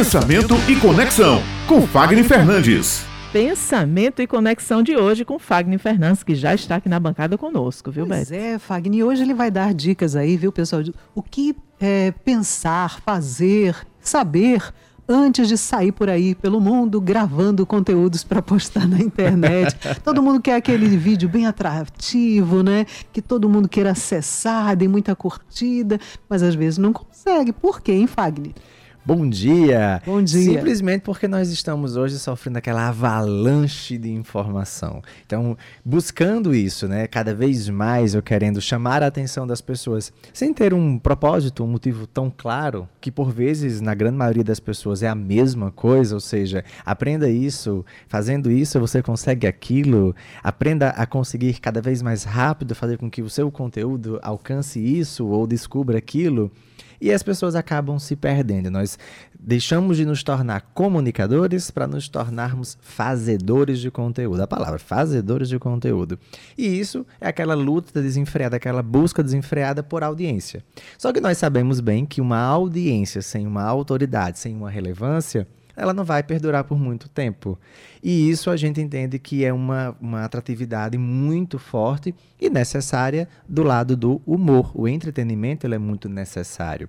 Pensamento e Conexão, com Fagner Fernandes. Pensamento e Conexão de hoje com Fagner Fernandes, que já está aqui na bancada conosco, viu, pois Beto? é, Fagner, hoje ele vai dar dicas aí, viu, pessoal? O que é, pensar, fazer, saber antes de sair por aí pelo mundo gravando conteúdos para postar na internet. todo mundo quer aquele vídeo bem atrativo, né? Que todo mundo queira acessar, dê muita curtida, mas às vezes não consegue. Por quê, hein, Fagner? Bom dia! Bom dia! Simplesmente porque nós estamos hoje sofrendo aquela avalanche de informação. Então, buscando isso, né? Cada vez mais eu querendo chamar a atenção das pessoas, sem ter um propósito, um motivo tão claro, que por vezes, na grande maioria das pessoas, é a mesma coisa, ou seja, aprenda isso, fazendo isso você consegue aquilo, aprenda a conseguir cada vez mais rápido fazer com que o seu conteúdo alcance isso ou descubra aquilo e as pessoas acabam se perdendo. Nós deixamos de nos tornar comunicadores para nos tornarmos fazedores de conteúdo. A palavra fazedores de conteúdo. E isso é aquela luta desenfreada, aquela busca desenfreada por audiência. Só que nós sabemos bem que uma audiência sem uma autoridade, sem uma relevância, ela não vai perdurar por muito tempo. E isso a gente entende que é uma, uma atratividade muito forte e necessária do lado do humor. O entretenimento ele é muito necessário.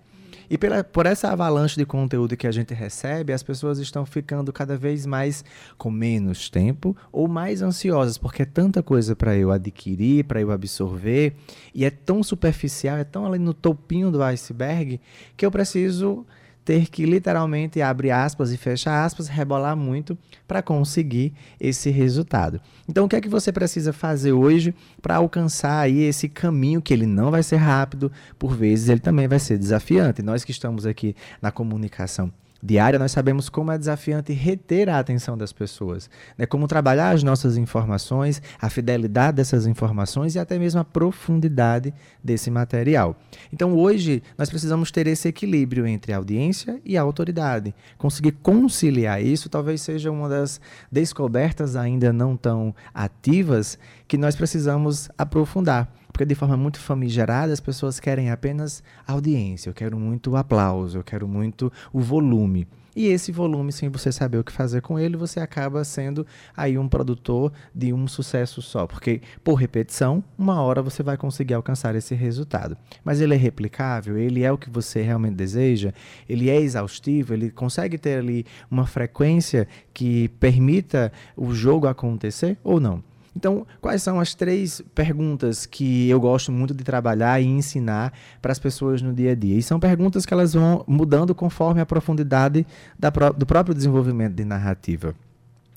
E pela, por essa avalanche de conteúdo que a gente recebe, as pessoas estão ficando cada vez mais com menos tempo ou mais ansiosas, porque é tanta coisa para eu adquirir, para eu absorver, e é tão superficial, é tão ali no topinho do iceberg, que eu preciso ter que literalmente abre aspas e fecha aspas, rebolar muito para conseguir esse resultado. Então, o que é que você precisa fazer hoje para alcançar aí esse caminho que ele não vai ser rápido, por vezes ele também vai ser desafiante. Nós que estamos aqui na comunicação diária, nós sabemos como é desafiante reter a atenção das pessoas, né? como trabalhar as nossas informações, a fidelidade dessas informações e até mesmo a profundidade desse material. Então, hoje, nós precisamos ter esse equilíbrio entre a audiência e a autoridade. Conseguir conciliar isso talvez seja uma das descobertas ainda não tão ativas que nós precisamos aprofundar. Porque de forma muito famigerada as pessoas querem apenas audiência, eu quero muito aplauso, eu quero muito o volume. E esse volume, sem você saber o que fazer com ele, você acaba sendo aí um produtor de um sucesso só. Porque, por repetição, uma hora você vai conseguir alcançar esse resultado. Mas ele é replicável, ele é o que você realmente deseja, ele é exaustivo, ele consegue ter ali uma frequência que permita o jogo acontecer ou não? Então, quais são as três perguntas que eu gosto muito de trabalhar e ensinar para as pessoas no dia a dia? E são perguntas que elas vão mudando conforme a profundidade da, do próprio desenvolvimento de narrativa.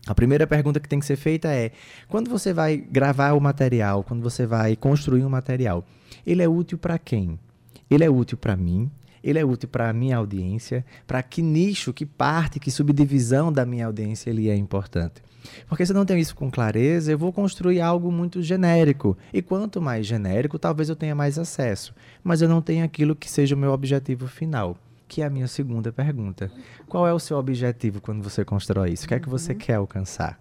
A primeira pergunta que tem que ser feita é: quando você vai gravar o material, quando você vai construir um material, ele é útil para quem? Ele é útil para mim? Ele é útil para a minha audiência? Para que nicho, que parte, que subdivisão da minha audiência ele é importante? Porque se eu não tenho isso com clareza, eu vou construir algo muito genérico. E quanto mais genérico, talvez eu tenha mais acesso. Mas eu não tenho aquilo que seja o meu objetivo final. Que é a minha segunda pergunta. Qual é o seu objetivo quando você constrói isso? O que é que você uhum. quer alcançar?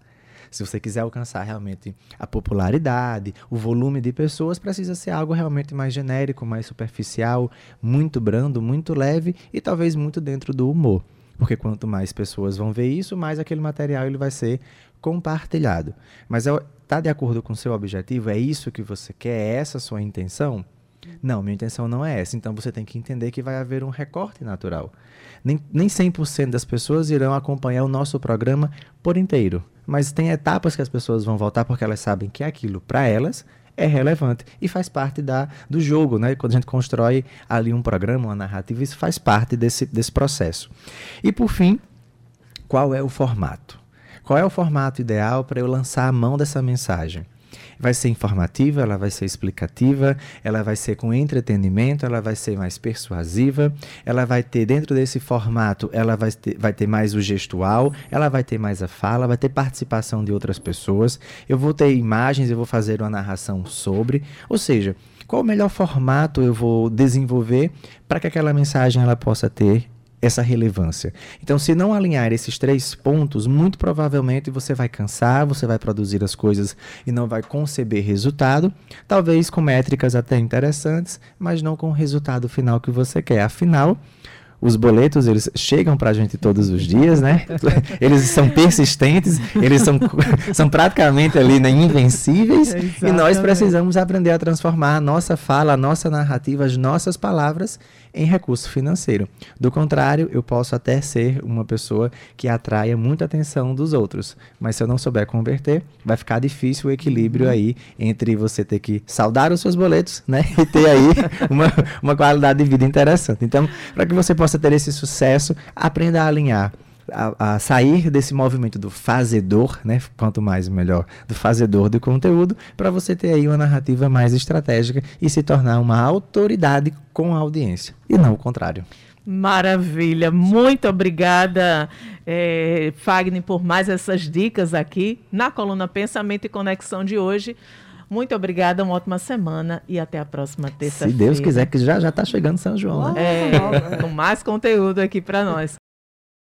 Se você quiser alcançar realmente a popularidade, o volume de pessoas, precisa ser algo realmente mais genérico, mais superficial, muito brando, muito leve e talvez muito dentro do humor. Porque quanto mais pessoas vão ver isso, mais aquele material ele vai ser compartilhado. Mas está de acordo com o seu objetivo? É isso que você quer? É essa a sua intenção? Não, minha intenção não é essa. Então você tem que entender que vai haver um recorte natural. Nem, nem 100% das pessoas irão acompanhar o nosso programa por inteiro. Mas tem etapas que as pessoas vão voltar porque elas sabem que aquilo, para elas, é relevante e faz parte da, do jogo, né? Quando a gente constrói ali um programa, uma narrativa, isso faz parte desse, desse processo. E por fim, qual é o formato? Qual é o formato ideal para eu lançar a mão dessa mensagem? Vai ser informativa, ela vai ser explicativa, ela vai ser com entretenimento, ela vai ser mais persuasiva, ela vai ter dentro desse formato, ela vai ter, vai ter mais o gestual, ela vai ter mais a fala, vai ter participação de outras pessoas. Eu vou ter imagens, eu vou fazer uma narração sobre, ou seja, qual o melhor formato eu vou desenvolver para que aquela mensagem ela possa ter essa relevância. Então, se não alinhar esses três pontos, muito provavelmente você vai cansar, você vai produzir as coisas e não vai conceber resultado, talvez com métricas até interessantes, mas não com o resultado final que você quer. Afinal, os boletos, eles chegam para a gente todos os dias, né? Eles são persistentes, eles são, são praticamente ali né, invencíveis e nós precisamos aprender a transformar a nossa fala, a nossa narrativa, as nossas palavras em recurso financeiro. Do contrário, eu posso até ser uma pessoa que atraia muita atenção dos outros, mas se eu não souber converter, vai ficar difícil o equilíbrio aí entre você ter que saldar os seus boletos, né, e ter aí uma, uma qualidade de vida interessante. Então, para que você possa ter esse sucesso, aprenda a alinhar a, a, sair desse movimento do fazedor, né? Quanto mais melhor, do fazedor do conteúdo, para você ter aí uma narrativa mais estratégica e se tornar uma autoridade com a audiência. E não o contrário. Maravilha, muito obrigada, é, Fagner, por mais essas dicas aqui na coluna Pensamento e Conexão de hoje. Muito obrigada, uma ótima semana e até a próxima terça-feira. Se Deus quiser, que já já está chegando São João, né? É, com mais conteúdo aqui para nós.